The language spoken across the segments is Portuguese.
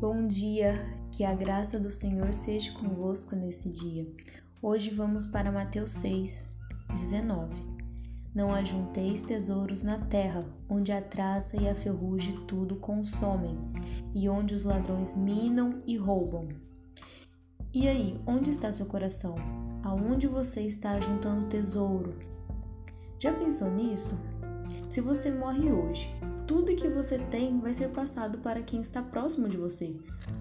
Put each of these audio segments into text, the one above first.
Bom dia, que a graça do Senhor seja convosco nesse dia. Hoje vamos para Mateus 6, 19. Não ajunteis tesouros na terra, onde a traça e a ferrugem tudo consomem, e onde os ladrões minam e roubam. E aí, onde está seu coração? Aonde você está juntando tesouro? Já pensou nisso? Se você morre hoje, tudo que você tem vai ser passado para quem está próximo de você,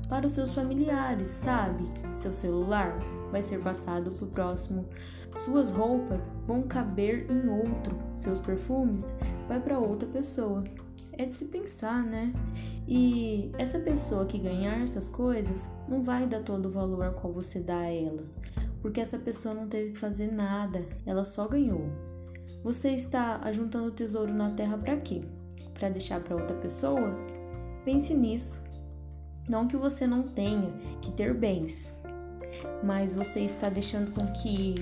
para os seus familiares, sabe? Seu celular vai ser passado para o próximo, suas roupas vão caber em outro, seus perfumes vai para outra pessoa. É de se pensar, né? E essa pessoa que ganhar essas coisas não vai dar todo o valor ao qual você dá a elas, porque essa pessoa não teve que fazer nada, ela só ganhou. Você está ajuntando tesouro na terra para quê? Para deixar para outra pessoa, pense nisso. Não que você não tenha que ter bens, mas você está deixando com que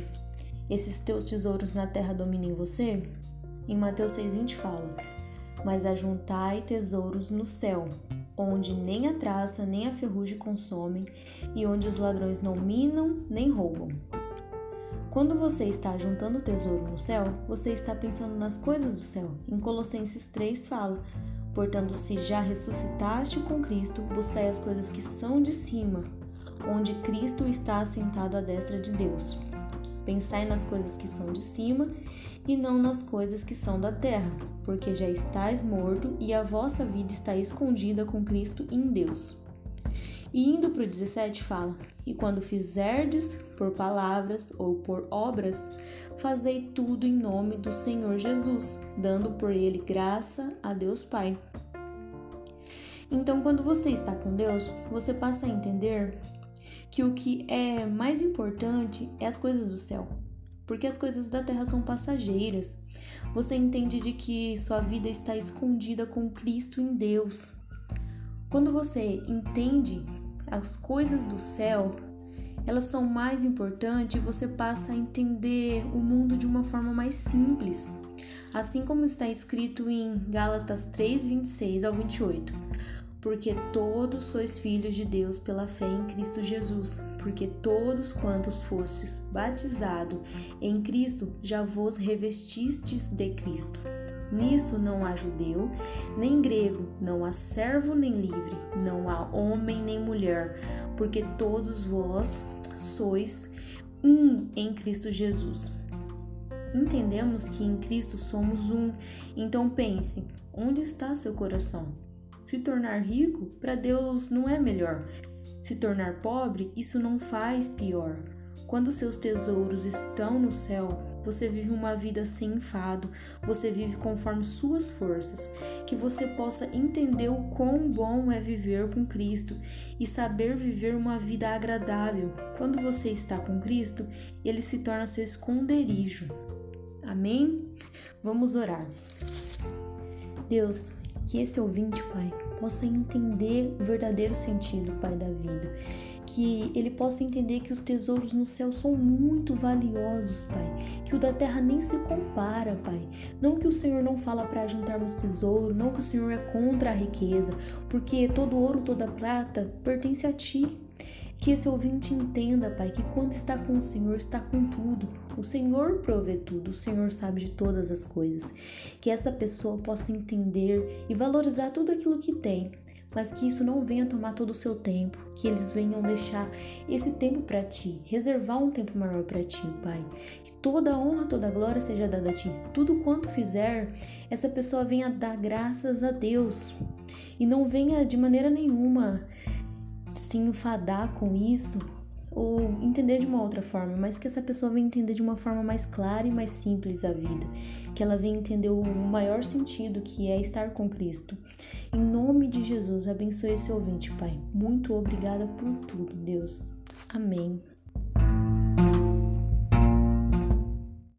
esses teus tesouros na terra dominem você? Em Mateus 6,20 fala: Mas ajuntai tesouros no céu, onde nem a traça nem a ferrugem consomem, e onde os ladrões não minam nem roubam. Quando você está juntando tesouro no céu, você está pensando nas coisas do céu. Em Colossenses 3 fala: Portanto, se já ressuscitaste com Cristo, buscai as coisas que são de cima, onde Cristo está assentado à destra de Deus. Pensai nas coisas que são de cima e não nas coisas que são da terra, porque já estáis morto e a vossa vida está escondida com Cristo em Deus. E indo para o 17 fala: E quando fizerdes por palavras ou por obras, fazei tudo em nome do Senhor Jesus, dando por ele graça a Deus Pai. Então, quando você está com Deus, você passa a entender que o que é mais importante é as coisas do céu, porque as coisas da terra são passageiras. Você entende de que sua vida está escondida com Cristo em Deus. Quando você entende as coisas do céu, elas são mais importantes e você passa a entender o mundo de uma forma mais simples. Assim como está escrito em Gálatas 3, 26 ao 28. Porque todos sois filhos de Deus pela fé em Cristo Jesus, porque todos quantos fostes batizados em Cristo já vos revestistes de Cristo. Nisso não há judeu, nem grego, não há servo nem livre, não há homem nem mulher, porque todos vós sois um em Cristo Jesus. Entendemos que em Cristo somos um, então pense: onde está seu coração? Se tornar rico, para Deus não é melhor. Se tornar pobre, isso não faz pior. Quando seus tesouros estão no céu, você vive uma vida sem enfado, você vive conforme suas forças, que você possa entender o quão bom é viver com Cristo e saber viver uma vida agradável. Quando você está com Cristo, ele se torna seu esconderijo. Amém? Vamos orar. Deus, que esse ouvinte, Pai, possa entender o verdadeiro sentido, Pai, da vida que ele possa entender que os tesouros no céu são muito valiosos, Pai, que o da terra nem se compara, Pai. Não que o Senhor não fala para juntarmos tesouro, não que o Senhor é contra a riqueza, porque todo ouro, toda prata pertence a Ti. Que esse ouvinte entenda, Pai, que quando está com o Senhor, está com tudo. O Senhor provê tudo, o Senhor sabe de todas as coisas. Que essa pessoa possa entender e valorizar tudo aquilo que tem, mas que isso não venha tomar todo o seu tempo, que eles venham deixar esse tempo para ti, reservar um tempo maior para ti, Pai. Que toda a honra, toda a glória seja dada a ti. Tudo quanto fizer, essa pessoa venha dar graças a Deus e não venha de maneira nenhuma se enfadar com isso ou entender de uma outra forma, mas que essa pessoa venha entender de uma forma mais clara e mais simples a vida, que ela venha entender o maior sentido que é estar com Cristo. Em nome de Jesus, abençoe esse ouvinte, Pai. Muito obrigada por tudo, Deus. Amém.